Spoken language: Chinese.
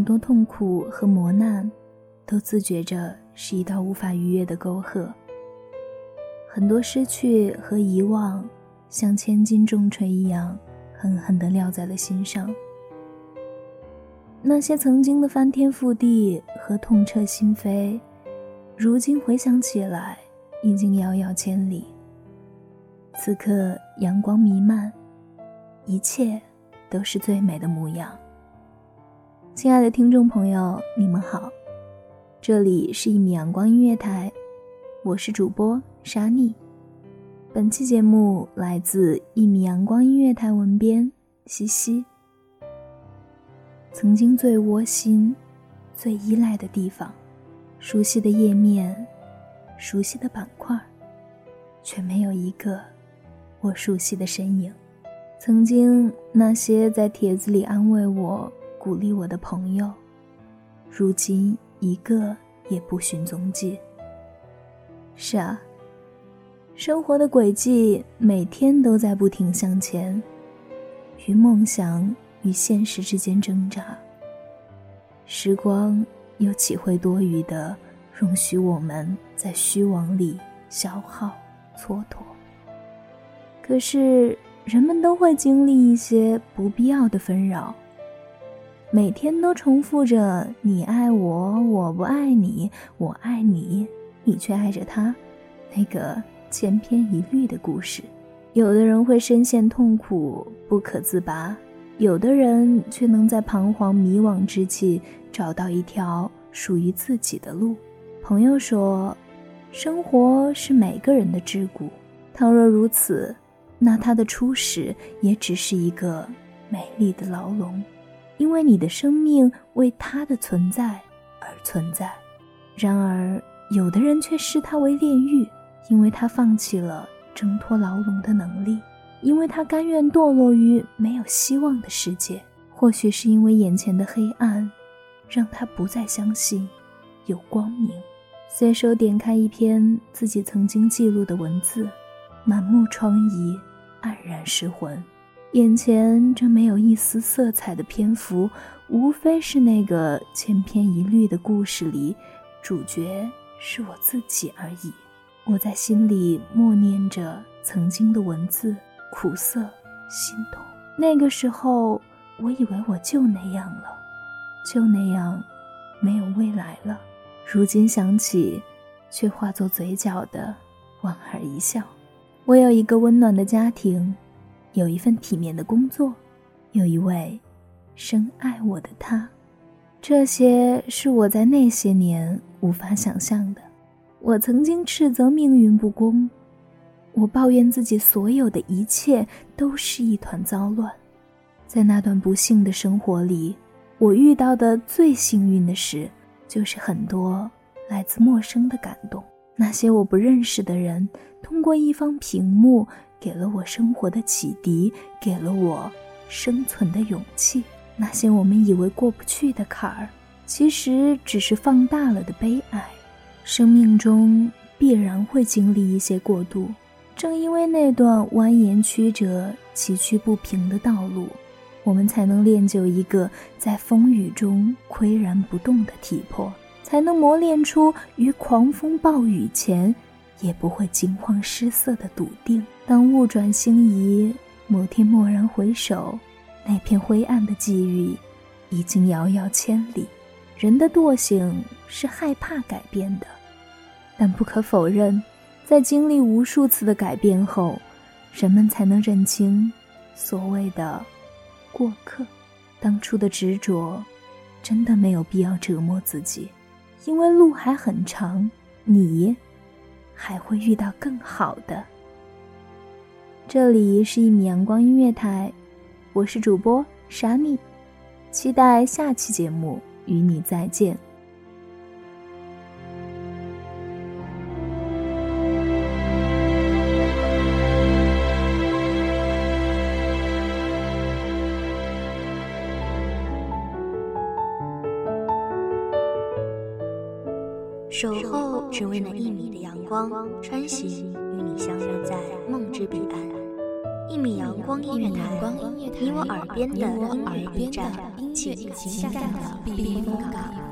很多痛苦和磨难，都自觉着是一道无法逾越的沟壑。很多失去和遗忘，像千斤重锤一样，狠狠地撂在了心上。那些曾经的翻天覆地和痛彻心扉，如今回想起来，已经遥遥千里。此刻阳光弥漫，一切都是最美的模样。亲爱的听众朋友，你们好，这里是一米阳光音乐台，我是主播沙妮。本期节目来自一米阳光音乐台文编西西。曾经最窝心、最依赖的地方，熟悉的页面，熟悉的板块，却没有一个我熟悉的身影。曾经那些在帖子里安慰我。鼓励我的朋友，如今一个也不寻踪迹。是啊，生活的轨迹每天都在不停向前，与梦想与现实之间挣扎。时光又岂会多余的容许我们在虚妄里消耗蹉跎？可是人们都会经历一些不必要的纷扰。每天都重复着“你爱我，我不爱你；我爱你，你却爱着他”，那个千篇一律的故事。有的人会深陷痛苦不可自拔，有的人却能在彷徨迷惘之际找到一条属于自己的路。朋友说：“生活是每个人的桎梏，倘若如此，那他的初始也只是一个美丽的牢笼。”因为你的生命为他的存在而存在，然而有的人却视他为炼狱，因为他放弃了挣脱牢笼的能力，因为他甘愿堕落于没有希望的世界。或许是因为眼前的黑暗，让他不再相信有光明。随手点开一篇自己曾经记录的文字，满目疮痍，黯然失魂。眼前这没有一丝色彩的篇幅，无非是那个千篇一律的故事里，主角是我自己而已。我在心里默念着曾经的文字，苦涩、心痛。那个时候，我以为我就那样了，就那样，没有未来了。如今想起，却化作嘴角的莞尔一笑。我有一个温暖的家庭。有一份体面的工作，有一位深爱我的他，这些是我在那些年无法想象的。我曾经斥责命运不公，我抱怨自己所有的一切都是一团糟乱。在那段不幸的生活里，我遇到的最幸运的事，就是很多来自陌生的感动。那些我不认识的人，通过一方屏幕。给了我生活的启迪，给了我生存的勇气。那些我们以为过不去的坎儿，其实只是放大了的悲哀。生命中必然会经历一些过渡，正因为那段蜿蜒曲折、崎岖不平的道路，我们才能练就一个在风雨中岿然不动的体魄，才能磨练出于狂风暴雨前。也不会惊慌失色的笃定。当物转星移，某天蓦然回首，那片灰暗的际遇，已经遥遥千里。人的惰性是害怕改变的，但不可否认，在经历无数次的改变后，人们才能认清所谓的过客。当初的执着，真的没有必要折磨自己，因为路还很长，你。还会遇到更好的。这里是一米阳光音乐台，我是主播莎妮，期待下期节目与你再见。守候只为那一米的阳光，穿行与你相约在梦之彼岸。一米阳光音乐台，你我耳边的音乐驿站，情感的避风港。